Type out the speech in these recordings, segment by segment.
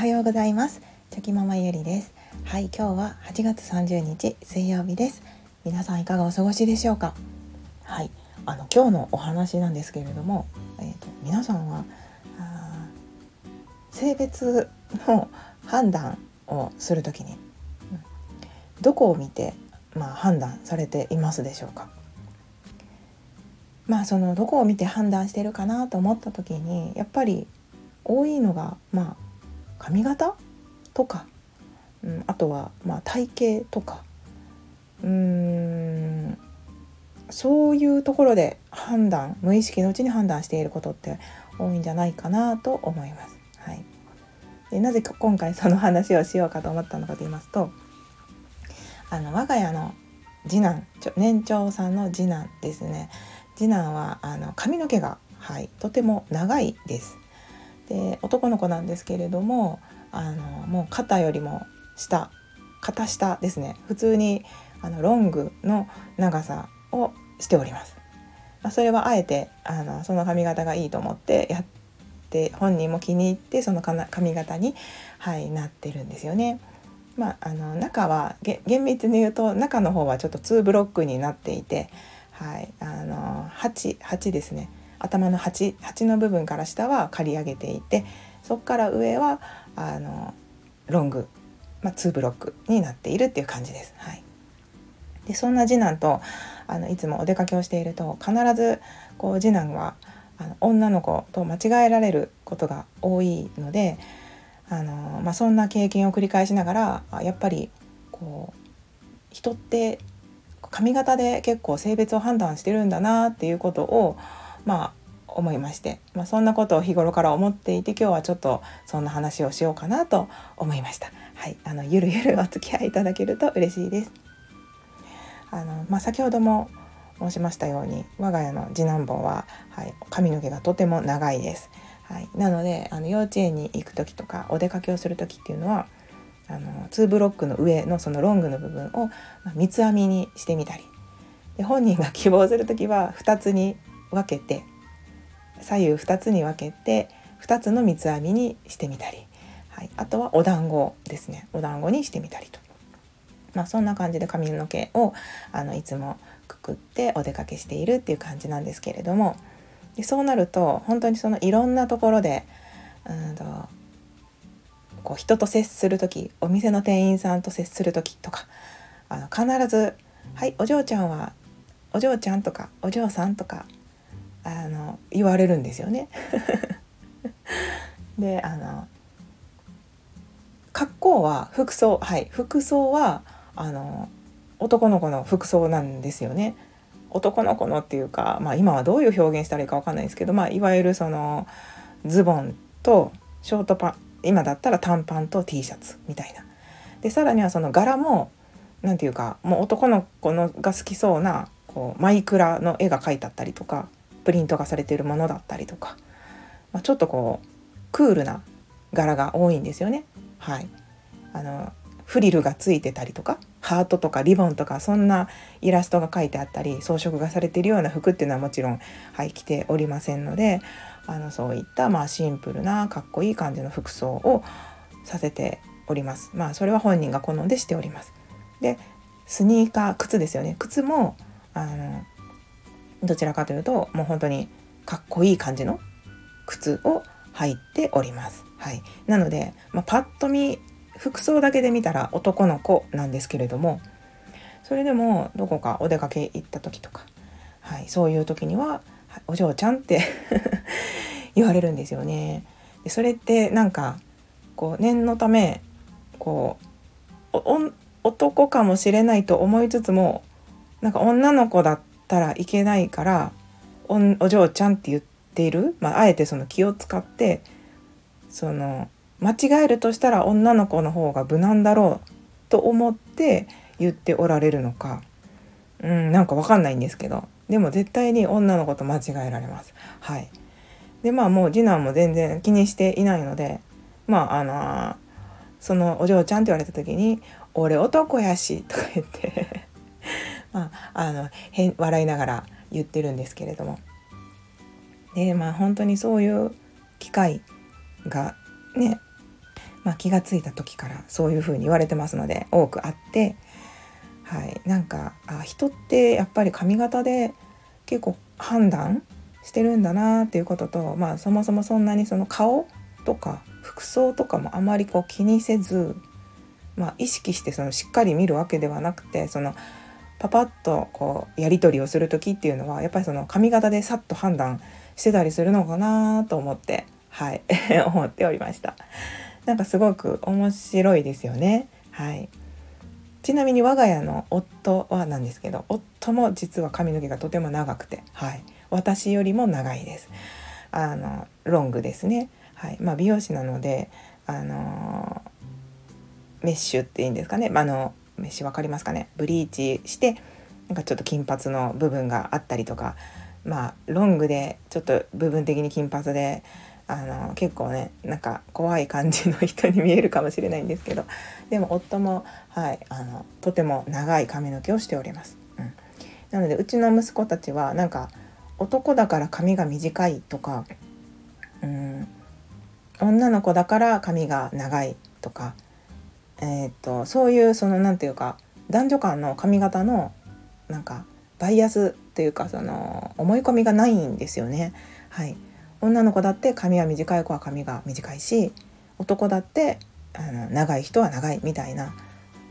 はようございます。チョキママゆりです。はい今日は8月30日水曜日です。皆さんいかがお過ごしでしょうか？はいあの今日のお話なんですけれども、えーと、皆さんは性別の判断をするときに、うん、どこを見てまあ、判断されていますでしょうか？まあそのどこを見て判断してるかなと思った時にやっぱり多いのがまあ髪型？とか、うん、あとはまあ体型とか。うーんそういうところで判断無意識のうちに判断していることって多いんじゃないかなと思います。はい、でなぜか今回その話をしようかと思ったのかと言いますとあの我が家の次男年長さんの次男ですね。次男はあの髪の毛が、はい、とても長いです。で男の子なんですけれどもあのもう肩よりも下肩下ですね普通にあのロングの長さをしております。まあ、それはあえてあのその髪型がいいと思ってやって本人も気に入ってその髪型に、はい、なってるんですよね。まあ、あの中は厳密に言うと中の方はちょっと2ブロックになっていてはい、あの 8, 8ですね頭の 8, 8の部分から下は刈り上げていてそこから上はあのロング、まあ、2ブロックになっているっていう感じです。はい、でそんな次男とあのいつもお出かけをしていると必ずこう次男はあの女の子と間違えられることが多いのであの、まあ、そんな経験を繰り返しながらやっぱりこう人って髪型で結構性別を判断してるんだなっていうことをまあ思いまして、まあ、そんなことを日頃から思っていて今日はちょっとそんな話をしようかなと思いました。はい、あのゆるゆるお付き合いいただけると嬉しいです。あのまあ、先ほども申しましたように我が家の次男坊は、はい、髪の毛がとても長いです。はい、なのであの幼稚園に行く時とかお出かけをする時っていうのはあの2ブロックの上のそのロングの部分を三つ編みにしてみたりで本人が希望する時は2つに分けて左右2つに分けて2つの三つ編みにしてみたり、はい、あとはお団子ですね。お団子にしてみたりと、まあ、そんな感じで髪の毛をあのいつもくくってお出かけしているっていう感じなんですけれども。でそうなると本当にそのいろんなところでうんとこう人と接する時お店の店員さんと接する時とかあの必ず「はいお嬢ちゃんはお嬢ちゃん」とか「お嬢さん」とかあの言われるんですよね。であの格好は服装はい服装はあの男の子の服装なんですよね。男の子のっていうか、まあ、今はどういう表現したらいいか分かんないですけど、まあ、いわゆるそのズボンとショートパン今だったら短パンと T シャツみたいな。でさらにはその柄も何て言うかもう男の子のが好きそうなこうマイクラの絵が描いてあったりとかプリントがされているものだったりとか、まあ、ちょっとこうクールな柄が多いんですよね。はい、あのフリルがついてたりとかハートとかリボンとかそんなイラストが描いてあったり装飾がされているような服っていうのはもちろん、はい、着ておりませんのであのそういったまあシンプルなかっこいい感じの服装をさせております。まあそれは本人が好んでしております。でスニーカー靴ですよね靴もあのどちらかというともう本当にかっこいい感じの靴を履いております。はい、なので、まあ、パッと見服装だけで見たら男の子なんですけれどもそれでもどこかお出かけ行った時とか、はい、そういう時には「お嬢ちゃん」って 言われるんですよね。でそれってなんかこう念のためこう男かもしれないと思いつつもなんか女の子だったらいけないからおお嬢ちゃんって言っている、まあ、あえてその気を使ってその間違えるとしたら女の子の方が無難だろうと思って言っておられるのか。うんなんか分かんないんですけど。でも絶対に女の子と間違えられます。はい。でまあもう次男も全然気にしていないのでまああのそのお嬢ちゃんって言われた時に「俺男やし」とか言って。まああの変笑いながら言ってるんですけれども。でまあ本当にそういう機会がねまあ、気が付いた時からそういうふうに言われてますので多くあって、はい、なんかあ人ってやっぱり髪型で結構判断してるんだなっていうことと、まあ、そもそもそんなにその顔とか服装とかもあまりこう気にせず、まあ、意識してそのしっかり見るわけではなくてそのパパッとこうやり取りをする時っていうのはやっぱりその髪型でさっと判断してたりするのかなと思ってはい 思っておりました。なんかすごく面白いですよね。はい。ちなみに我が家の夫はなんですけど夫も実は髪の毛がとても長くてはい。私よりも長いです。あのロングですね。はい。まあ、美容師なのであのメッシュっていいんですかね、まあのメッシュ分かりますかね？ブリーチしてなんかちょっと金髪の部分があったりとかまあロングでちょっと部分的に金髪であの結構ねなんか怖い感じの人に見えるかもしれないんですけどでも夫も、はい、あのとても長い髪の毛をしております。うん、なのでうちの息子たちはなんか男だから髪が短いとか、うん、女の子だから髪が長いとか、えー、とそういうその何て言うか男女間の髪型のなんかバイアスっていうかその思い込みがないんですよね。はい、女の子だって髪は短い子は髪が短いし男だってあの長い人は長いみたいな。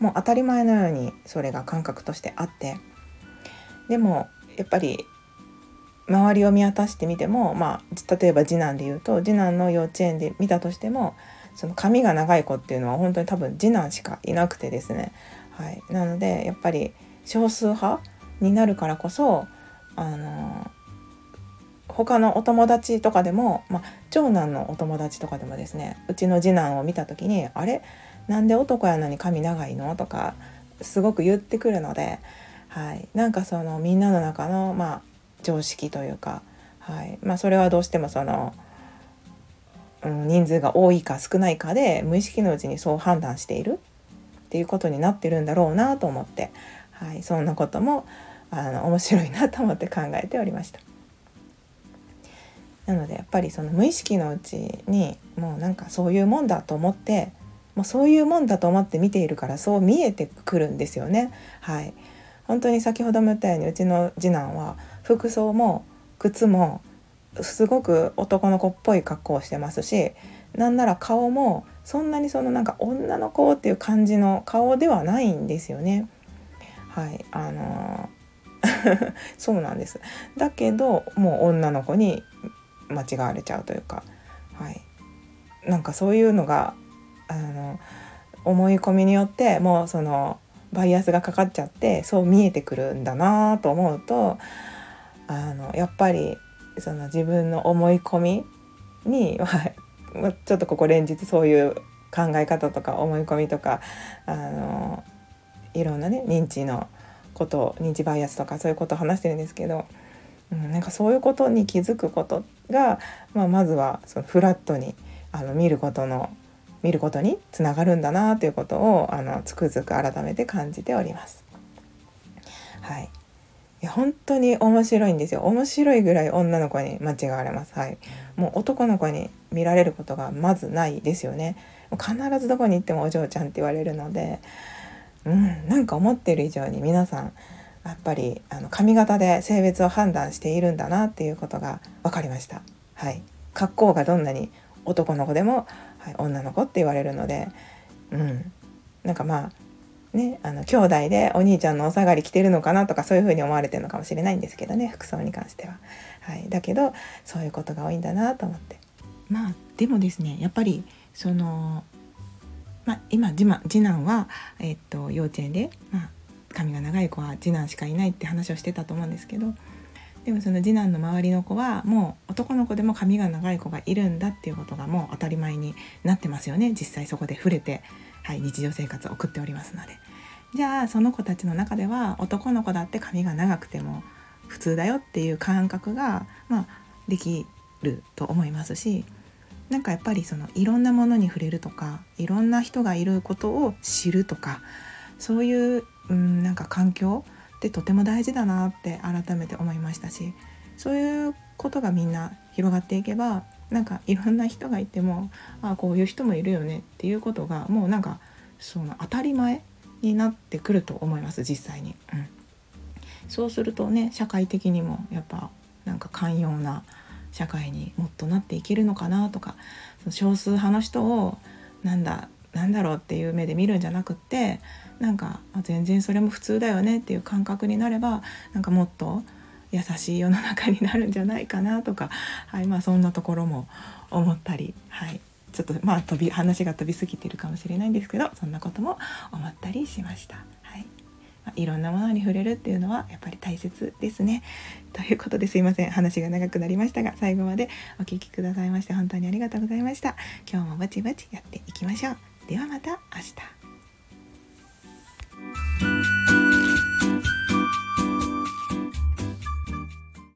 もう当たり前のようにそれが感覚としてあって。でもやっぱり周りを見渡してみても、まあ、例えば次男で言うと次男の幼稚園で見たとしてもその髪が長い子っていうのは本当に多分次男しかいなくてですね、はい、なのでやっぱり少数派になるからこそあの他のお友達とかでも、まあ、長男のお友達とかでもですねうちの次男を見た時に「あれ？なんで男やのに髪長いの?」とかすごく言ってくるので、はい、なんかそのみんなの中の、まあ、常識というか、はい。まあ、それはどうしてもその、人数が多いか少ないかで無意識のうちにそう判断しているっていうことになってるんだろうなと思って、はい、そんなこともあの面白いなと思って考えておりました。なのでやっぱりその無意識のうちにもうなんかそういうもんだと思ってもうそういうもんだと思って見ているからそう見えてくるんですよね。はい、本当に先ほども言ったようにうちの次男は服装も靴もすごく男の子っぽい格好をしてますしなんなら顔もそんなにそのなんか女の子っていう感じの顔ではないんですよね。はいあのー、そうなんですだけどもう女の子に間違われちゃうというか、はい、なんかそういうのがあの思い込みによってもうそのバイアスがかかっちゃってそう見えてくるんだなと思うとあのやっぱりその自分の思い込みに、まあ、ちょっとここ連日そういう考え方とか思い込みとかあのいろんなね認知のこと認知バイアスとかそういうことを話してるんですけど、うん、なんかそういうことに気づくことが、まあ、まずはそのフラットにあの見ることの見ることにつながるんだなということをあのつくづく改めて感じております。はい、いや本当に面白いんですよ。面白いぐらい女の子に間違われます。はい。もう男の子に見られることがまずないですよね。必ずどこに行ってもお嬢ちゃんって言われるのでうんなんか思ってる以上に皆さんやっぱりあの髪型で性別を判断しているんだなっていうことが分かりました。はい。格好がどんなに男の子でも、はい、女の子って言われるのでうん。なんかまあね、あの兄弟でお兄ちゃんのお下がり着てるのかなとかそういう風に思われてるのかもしれないんですけどね服装に関しては。はい、だけどそういうことが多いんだなと思って。まあでもですねやっぱりその、まあ、今次次男は、えっと、幼稚園で、まあ、髪が長い子は次男しかいないって話をしてたと思うんですけどでもその次男の周りの子はもう男の子でも髪が長い子がいるんだっていうことがもう当たり前になってますよね実際そこで触れてはい、日常生活を送っておりますので。じゃあその子たちの中では男の子だって髪が長くても普通だよっていう感覚が、まあ、できると思いますしなんかやっぱりそのいろんなものに触れるとかいろんな人がいることを知るとかそういう、うん、なんか環境ってとても大事だなって改めて思いましたしそういうことがみんな広がっていけばなんかいろんな人がいてもあこういう人もいるよねっていうことがもうなんかその当たり前になってくると思います実際に、うん、そうするとね社会的にもやっぱなんか寛容な社会にもっとなっていけるのかなとかその少数派の人をなんだなんだろうっていう目で見るんじゃなくってなんか全然それも普通だよねっていう感覚になればなんかもっと優しい世の中になるんじゃないかなとか、はいまあ、そんなところも思ったり、はい、ちょっとまあ飛び話が飛びすぎてるかもしれないんですけどそんなことも思ったりしました。はいまあ、いろんなものに触れるっていうのはやっぱり大切ですね。ということですいません話が長くなりましたが最後までお聴きくださいまして本当にありがとうございました。今日もぼちぼちやっていきましょう。ではまた明日。